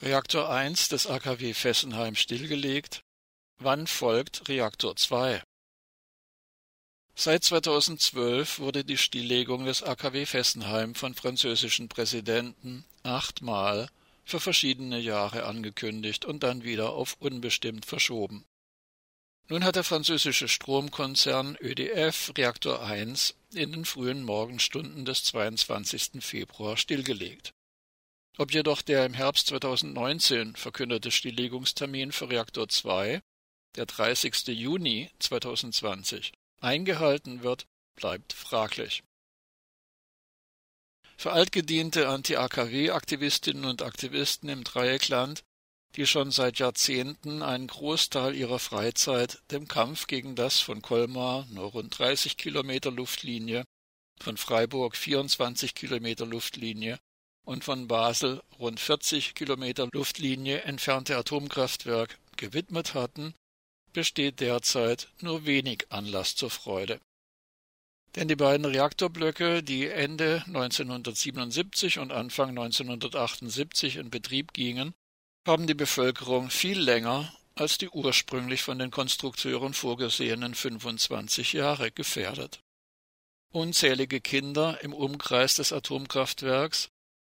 Reaktor 1 des AKW Fessenheim stillgelegt. Wann folgt Reaktor 2? Seit 2012 wurde die Stilllegung des AKW Fessenheim von französischen Präsidenten achtmal für verschiedene Jahre angekündigt und dann wieder auf unbestimmt verschoben. Nun hat der französische Stromkonzern ÖDF Reaktor 1 in den frühen Morgenstunden des 22. Februar stillgelegt. Ob jedoch der im Herbst 2019 verkündete Stilllegungstermin für Reaktor 2, der 30. Juni 2020, eingehalten wird, bleibt fraglich. Für altgediente Anti-AKW-Aktivistinnen und Aktivisten im Dreieckland die schon seit Jahrzehnten einen Großteil ihrer Freizeit dem Kampf gegen das von Colmar nur rund 30 Kilometer Luftlinie, von Freiburg 24 Kilometer Luftlinie und von Basel rund 40 Kilometer Luftlinie entfernte Atomkraftwerk gewidmet hatten, besteht derzeit nur wenig Anlass zur Freude. Denn die beiden Reaktorblöcke, die Ende 1977 und Anfang 1978 in Betrieb gingen, haben die Bevölkerung viel länger als die ursprünglich von den Konstrukteuren vorgesehenen 25 Jahre gefährdet. Unzählige Kinder im Umkreis des Atomkraftwerks,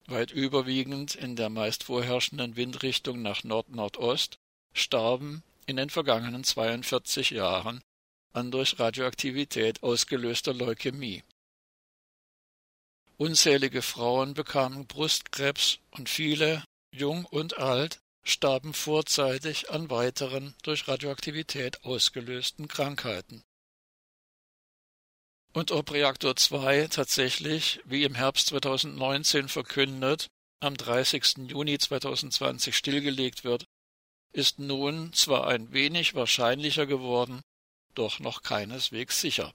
weit überwiegend in der meist vorherrschenden Windrichtung nach Nord-Nordost, starben in den vergangenen 42 Jahren an durch Radioaktivität ausgelöster Leukämie. Unzählige Frauen bekamen Brustkrebs und viele, jung und alt, starben vorzeitig an weiteren durch Radioaktivität ausgelösten Krankheiten. Und ob Reaktor 2 tatsächlich, wie im Herbst 2019 verkündet, am 30. Juni 2020 stillgelegt wird, ist nun zwar ein wenig wahrscheinlicher geworden, doch noch keineswegs sicher.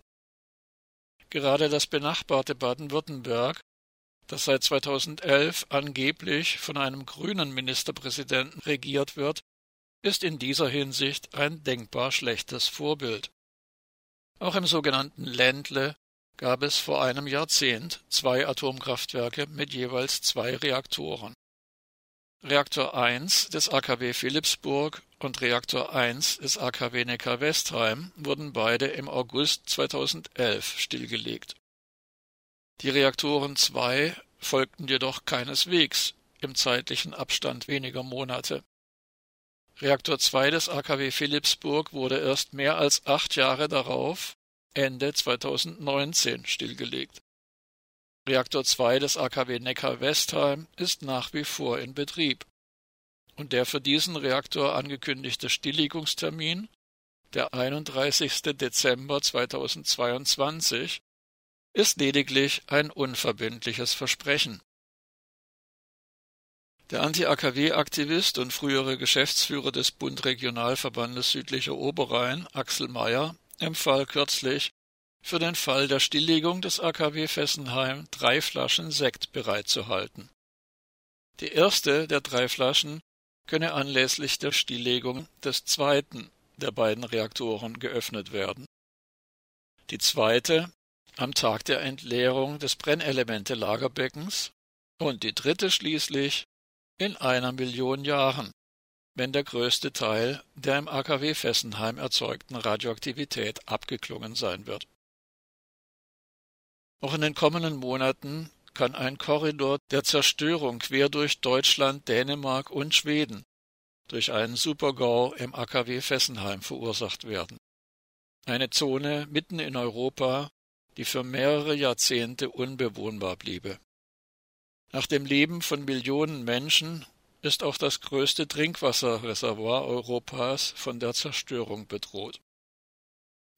Gerade das benachbarte Baden-Württemberg das seit 2011 angeblich von einem grünen Ministerpräsidenten regiert wird, ist in dieser Hinsicht ein denkbar schlechtes Vorbild. Auch im sogenannten Ländle gab es vor einem Jahrzehnt zwei Atomkraftwerke mit jeweils zwei Reaktoren. Reaktor 1 des AKW Philipsburg und Reaktor 1 des AKW Neckar-Westheim wurden beide im August 2011 stillgelegt. Die Reaktoren 2 folgten jedoch keineswegs im zeitlichen Abstand weniger Monate. Reaktor 2 des AKW Philipsburg wurde erst mehr als acht Jahre darauf, Ende 2019, stillgelegt. Reaktor 2 des AKW Neckar-Westheim ist nach wie vor in Betrieb. Und der für diesen Reaktor angekündigte Stilllegungstermin, der 31. Dezember 2022, ist lediglich ein unverbindliches Versprechen. Der Anti-AKW-Aktivist und frühere Geschäftsführer des Bund Regionalverbandes Südlicher Oberrhein, Axel Mayer, empfahl kürzlich, für den Fall der Stilllegung des AKW Fessenheim drei Flaschen Sekt bereitzuhalten. Die erste der drei Flaschen könne anlässlich der Stilllegung des zweiten der beiden Reaktoren geöffnet werden. Die zweite am Tag der Entleerung des Brennelemente-Lagerbeckens und die dritte schließlich in einer Million Jahren, wenn der größte Teil der im AKW Fessenheim erzeugten Radioaktivität abgeklungen sein wird. Auch in den kommenden Monaten kann ein Korridor der Zerstörung quer durch Deutschland, Dänemark und Schweden durch einen Supergau im AKW Fessenheim verursacht werden. Eine Zone mitten in Europa, die für mehrere Jahrzehnte unbewohnbar bliebe. Nach dem Leben von Millionen Menschen ist auch das größte Trinkwasserreservoir Europas von der Zerstörung bedroht.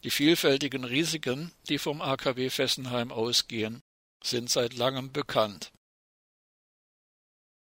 Die vielfältigen Risiken, die vom AKW Fessenheim ausgehen, sind seit langem bekannt.